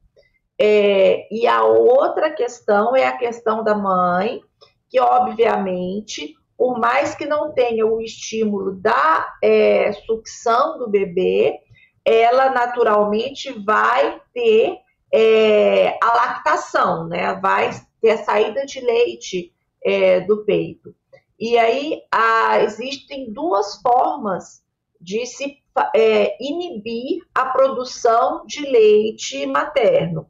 É, e a outra questão é a questão da mãe, que obviamente, por mais que não tenha o estímulo da é, sucção do bebê, ela naturalmente vai ter é, a lactação, né? Vai ter a saída de leite é, do peito. E aí a, existem duas formas de se é, inibir a produção de leite materno.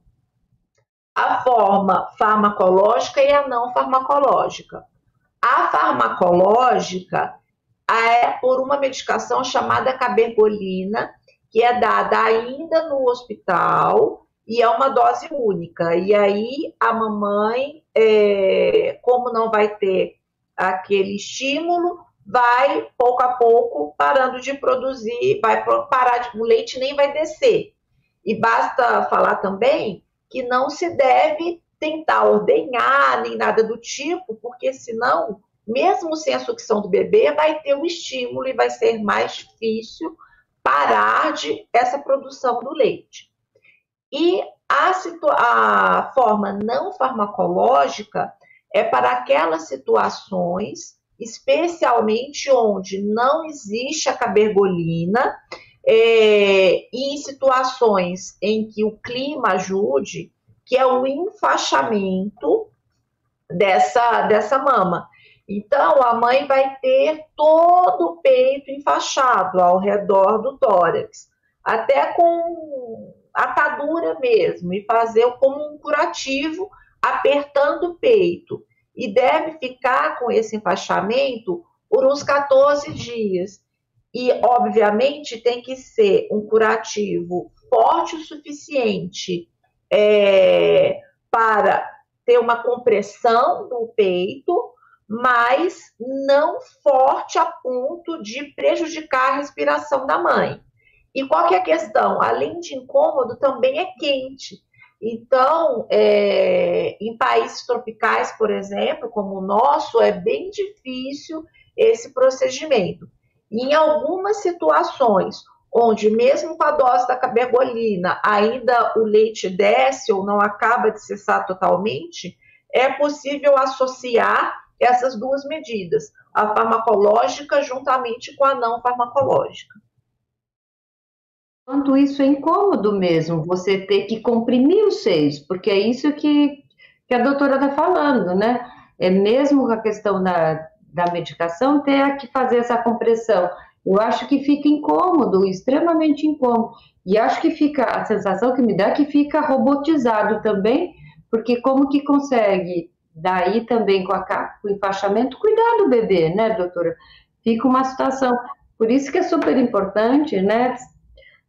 A forma farmacológica e a não farmacológica. A farmacológica é por uma medicação chamada cabergolina, que é dada ainda no hospital e é uma dose única. E aí a mamãe, é, como não vai ter aquele estímulo, vai pouco a pouco parando de produzir, vai parar de, o leite nem vai descer. E basta falar também que não se deve tentar ordenhar nem nada do tipo, porque senão, mesmo sem a sucção do bebê, vai ter um estímulo e vai ser mais difícil parar de essa produção do leite. E a, a forma não farmacológica é para aquelas situações especialmente onde não existe a cabergolina, é, e em situações em que o clima ajude, que é o enfaixamento dessa, dessa mama. Então, a mãe vai ter todo o peito enfaixado ao redor do tórax, até com atadura mesmo, e fazer como um curativo, apertando o peito e deve ficar com esse enfaixamento por uns 14 dias. E, obviamente, tem que ser um curativo forte o suficiente é, para ter uma compressão do peito, mas não forte a ponto de prejudicar a respiração da mãe. E qual que é a questão? Além de incômodo, também é quente. Então, é, em países tropicais, por exemplo, como o nosso, é bem difícil esse procedimento. Em algumas situações, onde mesmo com a dose da cabergolina ainda o leite desce ou não acaba de cessar totalmente, é possível associar essas duas medidas, a farmacológica juntamente com a não farmacológica quanto isso é incômodo mesmo, você ter que comprimir os seios, porque é isso que, que a doutora está falando, né? É mesmo com a questão da, da medicação ter que fazer essa compressão. Eu acho que fica incômodo, extremamente incômodo. E acho que fica, a sensação que me dá é que fica robotizado também, porque como que consegue, daí também com, a, com o enfaixamento, cuidar do bebê, né, doutora? Fica uma situação. Por isso que é super importante, né,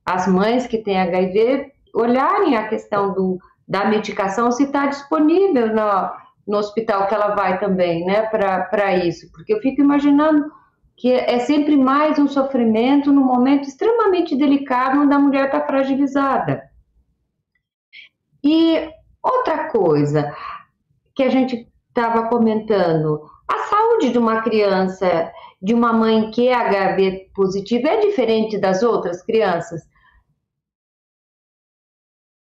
as mães que têm HIV olharem a questão do, da medicação, se está disponível no, no hospital que ela vai também, né, para isso. Porque eu fico imaginando que é sempre mais um sofrimento num momento extremamente delicado onde a mulher está fragilizada. E outra coisa que a gente estava comentando, a saúde de uma criança, de uma mãe que é HIV positiva, é diferente das outras crianças?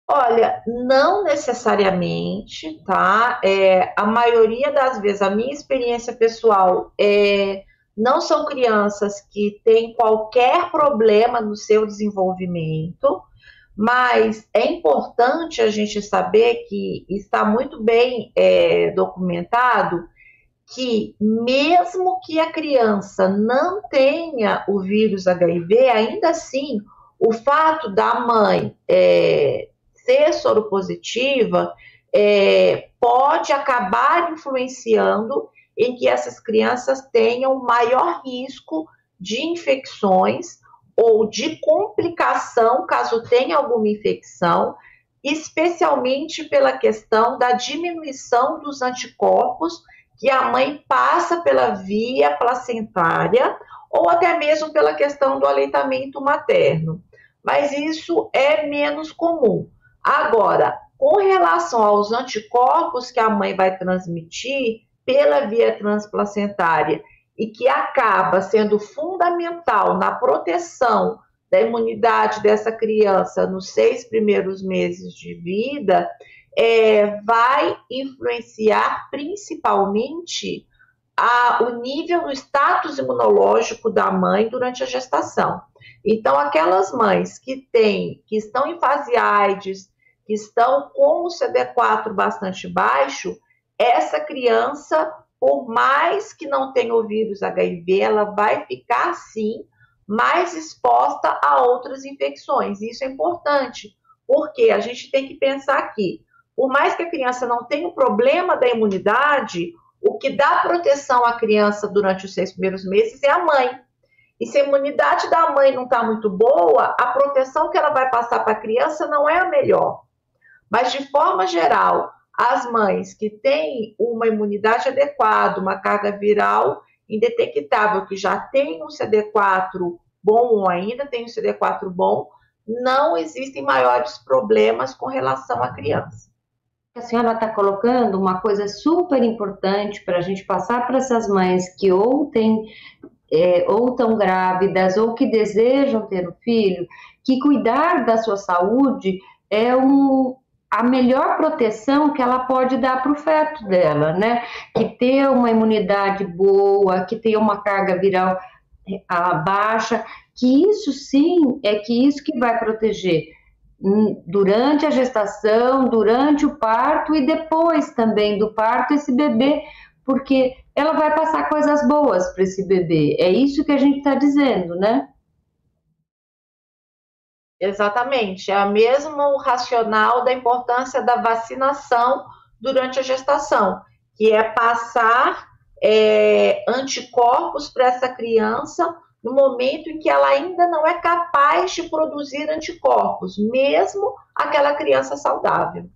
Olha, não necessariamente, tá? É, a maioria das vezes, a minha experiência pessoal é não são crianças que têm qualquer problema no seu desenvolvimento, mas é importante a gente saber que está muito bem é, documentado que mesmo que a criança não tenha o vírus HIV, ainda assim o fato da mãe é, ser soropositiva é, pode acabar influenciando em que essas crianças tenham maior risco de infecções ou de complicação caso tenha alguma infecção, especialmente pela questão da diminuição dos anticorpos que a mãe passa pela via placentária ou até mesmo pela questão do aleitamento materno. Mas isso é menos comum. Agora, Com relação aos anticorpos que a mãe vai transmitir pela via transplacentária e que acaba sendo fundamental na proteção da imunidade dessa criança nos seis primeiros meses de vida, é, vai influenciar principalmente a, o nível do status imunológico da mãe durante a gestação. Então, aquelas mães que têm, que estão em fase AIDS, que estão com o CD4 bastante baixo, essa criança, por mais que não tenha o vírus HIV, ela vai ficar sim mais exposta a outras infecções. Isso é importante, porque a gente tem que pensar que, por mais que a criança não tenha o problema da imunidade, o que dá proteção à criança durante os seis primeiros meses é a mãe. E se a imunidade da mãe não está muito boa, a proteção que ela vai passar para a criança não é a melhor. Mas, de forma geral, as mães que têm uma imunidade adequada, uma carga viral indetectável, que já tem um CD4 bom ou ainda tem um CD4 bom, não existem maiores problemas com relação à criança. A senhora está colocando uma coisa super importante para a gente passar para essas mães que ou têm é, ou estão grávidas ou que desejam ter um filho, que cuidar da sua saúde é um, a melhor proteção que ela pode dar para o feto dela, né? Que ter uma imunidade boa, que ter uma carga viral baixa, que isso sim é que isso que vai proteger durante a gestação, durante o parto e depois também do parto esse bebê, porque ela vai passar coisas boas para esse bebê. É isso que a gente está dizendo, né? Exatamente, é o mesmo racional da importância da vacinação durante a gestação, que é passar é, anticorpos para essa criança no momento em que ela ainda não é capaz de produzir anticorpos, mesmo aquela criança saudável.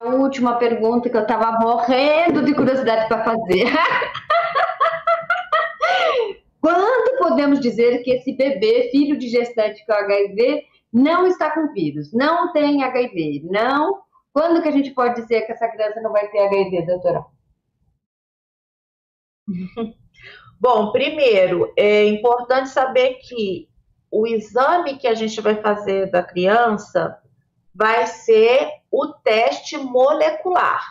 A última pergunta que eu estava morrendo de curiosidade para fazer. Quando podemos dizer que esse bebê, filho de gestante com HIV, não está com vírus, não tem HIV? Não. Quando que a gente pode dizer que essa criança não vai ter HIV, doutora? Bom, primeiro, é importante saber que o exame que a gente vai fazer da criança vai ser o teste molecular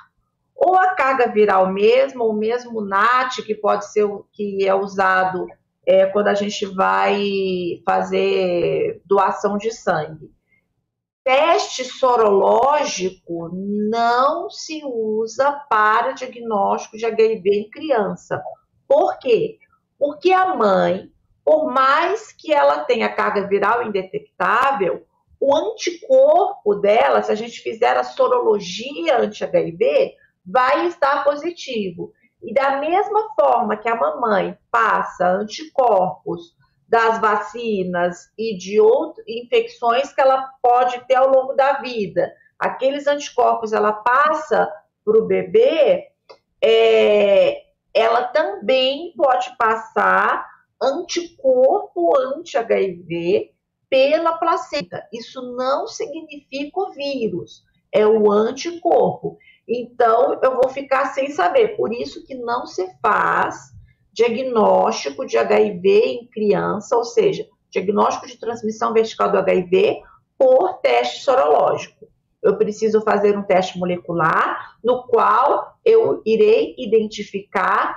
ou a carga viral mesmo, ou mesmo o NAT, que pode ser que é usado é, quando a gente vai fazer doação de sangue. Teste sorológico não se usa para diagnóstico de HIV em criança. Por quê? Porque a mãe, por mais que ela tenha carga viral indetectável, o anticorpo dela, se a gente fizer a sorologia anti-HIV, vai estar positivo. E da mesma forma que a mamãe passa anticorpos das vacinas e de outras infecções que ela pode ter ao longo da vida, aqueles anticorpos ela passa para o bebê, é, ela também pode passar anticorpo anti-HIV pela placenta. Isso não significa o vírus, é o anticorpo. Então, eu vou ficar sem saber. Por isso que não se faz diagnóstico de HIV em criança, ou seja, diagnóstico de transmissão vertical do HIV por teste sorológico. Eu preciso fazer um teste molecular, no qual eu irei identificar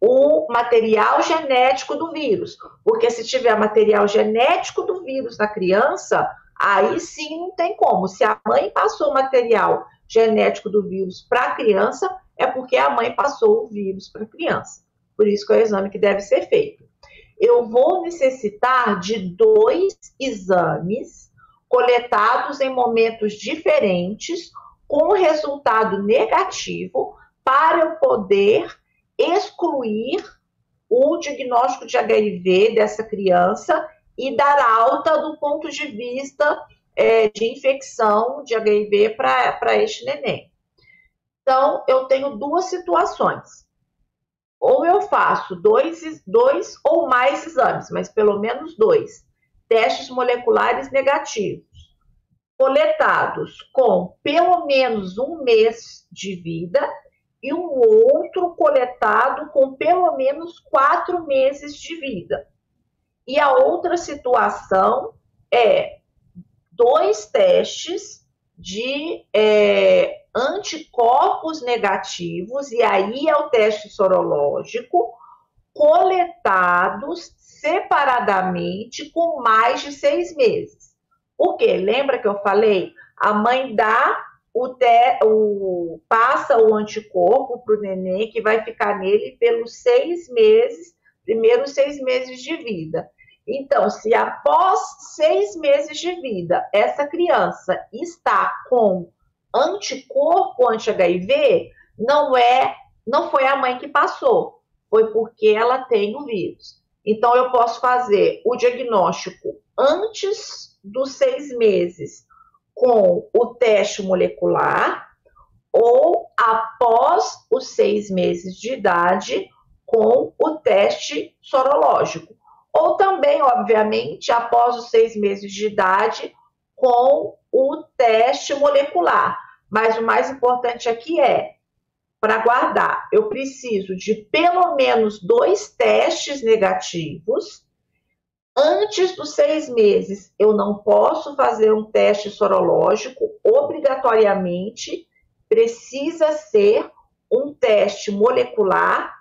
o material genético do vírus. Porque se tiver material genético do vírus na criança, aí sim não tem como. Se a mãe passou material genético do vírus para a criança, é porque a mãe passou o vírus para a criança. Por isso que é o exame que deve ser feito. Eu vou necessitar de dois exames coletados em momentos diferentes, com resultado negativo, para eu poder excluir o diagnóstico de HIV dessa criança e dar alta do ponto de vista é, de infecção de HIV para este neném. Então, eu tenho duas situações. Ou eu faço dois, dois ou mais exames, mas pelo menos dois, testes moleculares negativos. coletados com pelo menos um mês de vida e um outro coletado com pelo menos quatro meses de vida. E a outra situação é dois testes de é, anticorpos negativos, e aí é o teste sorológico, coletados separadamente com mais de seis meses. Por quê? Lembra que eu falei? A mãe dá o, te, o passa o anticorpo para o neném que vai ficar nele pelos seis meses, primeiros seis meses de vida. Então, se após seis meses de vida essa criança está com anticorpo anti-HIV, não é, não foi a mãe que passou, foi porque ela tem o vírus. Então, eu posso fazer o diagnóstico antes dos seis meses com o teste molecular ou após os seis meses de idade com o teste sorológico ou também, obviamente, após os seis meses de idade, com o teste molecular. Mas o mais importante aqui é, para guardar, eu preciso de pelo menos dois testes negativos. Antes dos seis meses, eu não posso fazer um teste sorológico, obrigatoriamente precisa ser um teste molecular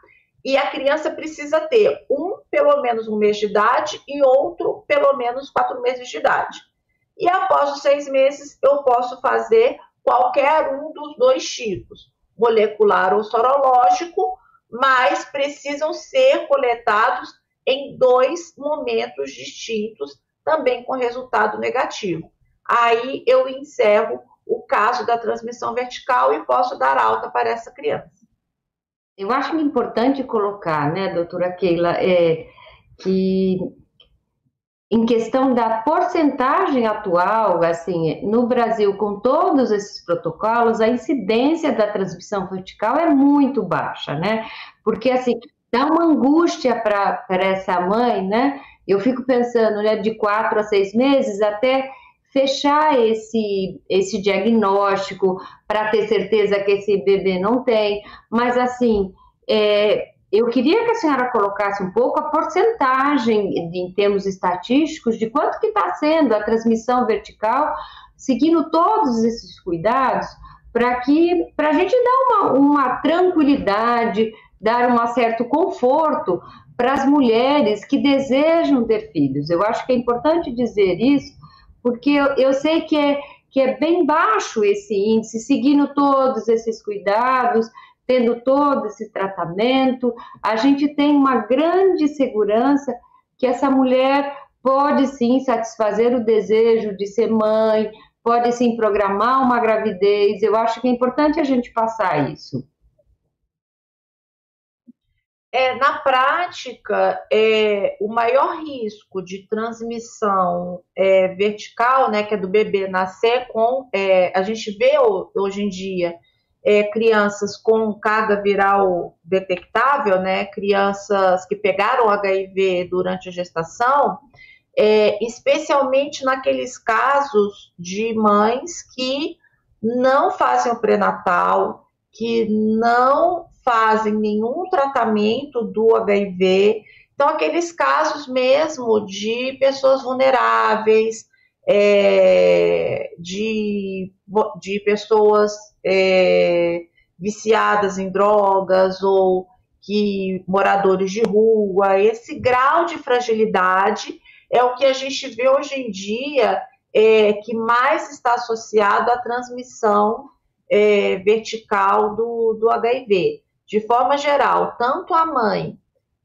e a criança precisa ter um pelo menos um mês de idade e outro pelo menos quatro meses de idade. E após os seis meses, eu posso fazer qualquer um dos dois tipos, molecular ou sorológico, mas precisam ser coletados em dois momentos distintos, também com resultado negativo. Aí eu encerro o caso da transmissão vertical e posso dar alta para essa criança. Eu acho importante colocar, né, doutora Keila, é, que em questão da porcentagem atual, assim, no Brasil, com todos esses protocolos, a incidência da transmissão vertical é muito baixa, né? Porque, assim, dá uma angústia para essa mãe, né? Eu fico pensando, né, de quatro a seis meses até fechar esse, esse diagnóstico para ter certeza que esse bebê não tem, mas assim, é, eu queria que a senhora colocasse um pouco a porcentagem de, em termos estatísticos de quanto que está sendo a transmissão vertical, seguindo todos esses cuidados, para que para a gente dar uma, uma tranquilidade, dar um certo conforto para as mulheres que desejam ter filhos. Eu acho que é importante dizer isso, porque eu, eu sei que é, que é bem baixo esse índice, seguindo todos esses cuidados, tendo todo esse tratamento, a gente tem uma grande segurança que essa mulher pode sim satisfazer o desejo de ser mãe, pode sim programar uma gravidez. Eu acho que é importante a gente passar isso. É, na prática, é, o maior risco de transmissão é, vertical, né, que é do bebê nascer com, é, a gente vê hoje em dia é, crianças com carga viral detectável, né, crianças que pegaram HIV durante a gestação, é, especialmente naqueles casos de mães que não fazem o pré-natal, que não fazem nenhum tratamento do HIV. Então, aqueles casos mesmo de pessoas vulneráveis, é, de, de pessoas é, viciadas em drogas ou que moradores de rua, esse grau de fragilidade é o que a gente vê hoje em dia é, que mais está associado à transmissão é, vertical do, do HIV de forma geral, tanto a mãe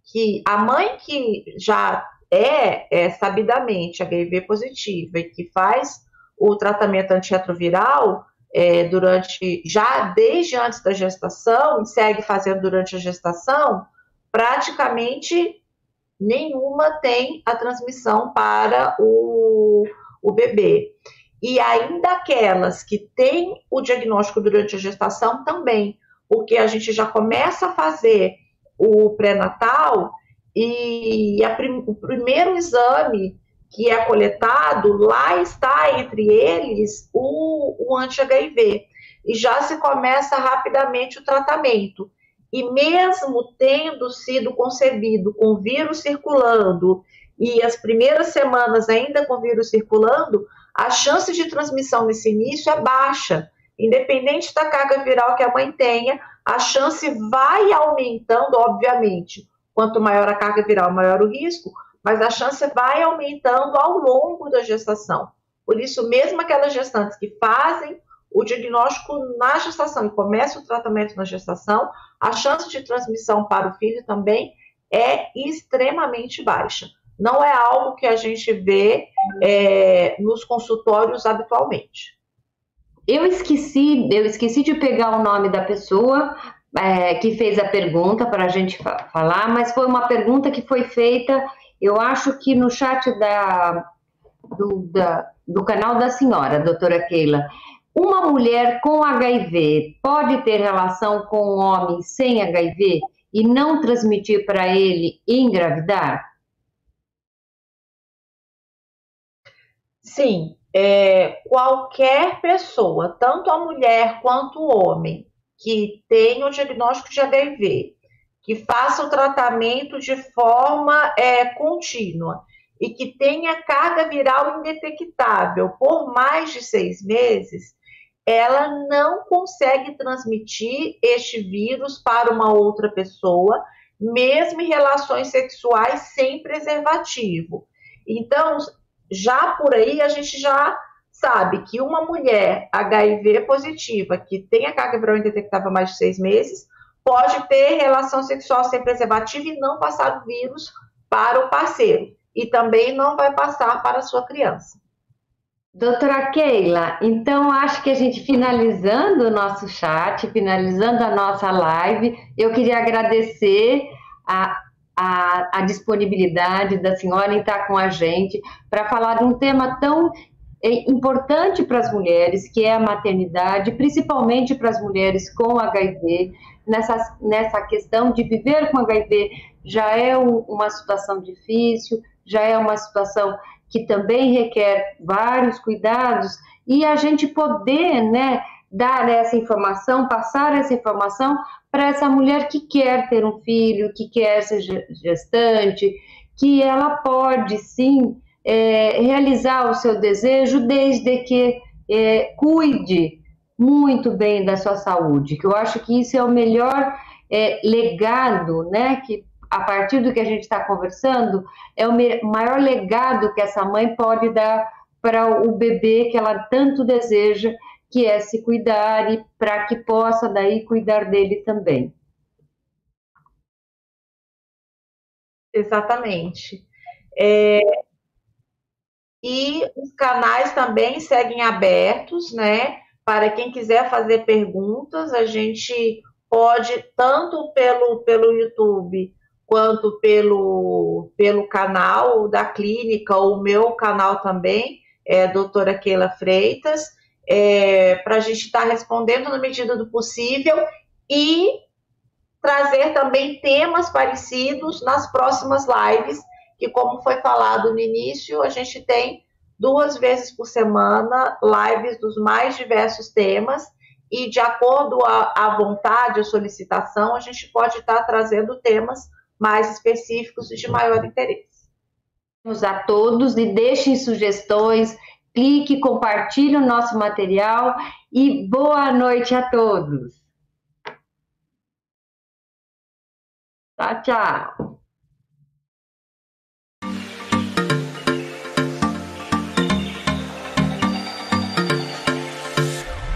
que a mãe que já é, é sabidamente HIV positiva e que faz o tratamento antirretroviral é, durante já desde antes da gestação e segue fazendo durante a gestação, praticamente nenhuma tem a transmissão para o, o bebê. E ainda aquelas que têm o diagnóstico durante a gestação também porque a gente já começa a fazer o pré-natal e prim o primeiro exame que é coletado, lá está entre eles o, o anti-HIV. E já se começa rapidamente o tratamento. E mesmo tendo sido concebido com vírus circulando e as primeiras semanas ainda com vírus circulando, a chance de transmissão nesse início é baixa. Independente da carga viral que a mãe tenha, a chance vai aumentando, obviamente. Quanto maior a carga viral, maior o risco, mas a chance vai aumentando ao longo da gestação. Por isso, mesmo aquelas gestantes que fazem o diagnóstico na gestação e começam o tratamento na gestação, a chance de transmissão para o filho também é extremamente baixa. Não é algo que a gente vê é, nos consultórios habitualmente. Eu esqueci, eu esqueci de pegar o nome da pessoa é, que fez a pergunta para a gente fa falar, mas foi uma pergunta que foi feita eu acho que no chat da, do, da, do canal da senhora, doutora Keila, uma mulher com HIV pode ter relação com um homem sem HIV e não transmitir para ele engravidar? Sim, é, qualquer pessoa, tanto a mulher quanto o homem, que tem o diagnóstico de HIV que faça o tratamento de forma é, contínua e que tenha carga viral indetectável por mais de seis meses, ela não consegue transmitir este vírus para uma outra pessoa, mesmo em relações sexuais sem preservativo. Então, já por aí a gente já sabe que uma mulher HIV positiva que tenha carga viral indetectável mais de seis meses pode ter relação sexual sem preservativo e não passar o vírus para o parceiro. E também não vai passar para a sua criança. Doutora Keila, então acho que a gente finalizando o nosso chat, finalizando a nossa live, eu queria agradecer a, a, a disponibilidade da senhora em estar com a gente para falar de um tema tão é, importante para as mulheres, que é a maternidade, principalmente para as mulheres com HIV, nessa, nessa questão de viver com HIV já é um, uma situação difícil, já é uma situação que também requer vários cuidados. E a gente poder, né, dar essa informação, passar essa informação para essa mulher que quer ter um filho, que quer ser gestante, que ela pode sim é, realizar o seu desejo desde que é, cuide muito bem da sua saúde, que eu acho que isso é o melhor é, legado, né, que a partir do que a gente está conversando, é o maior legado que essa mãe pode dar para o bebê que ela tanto deseja, que é se cuidar e para que possa daí cuidar dele também. Exatamente. É, e os canais também seguem abertos, né? para quem quiser fazer perguntas, a gente pode, tanto pelo, pelo YouTube quanto pelo, pelo canal da clínica, o meu canal também, é doutora Keila Freitas, é, para a gente estar tá respondendo na medida do possível e trazer também temas parecidos nas próximas lives, que como foi falado no início, a gente tem duas vezes por semana, lives dos mais diversos temas, e de acordo à vontade, a solicitação, a gente pode estar trazendo temas mais específicos e de maior interesse. A todos e deixem sugestões, clique, compartilhe o nosso material e boa noite a todos. Tchau, tchau.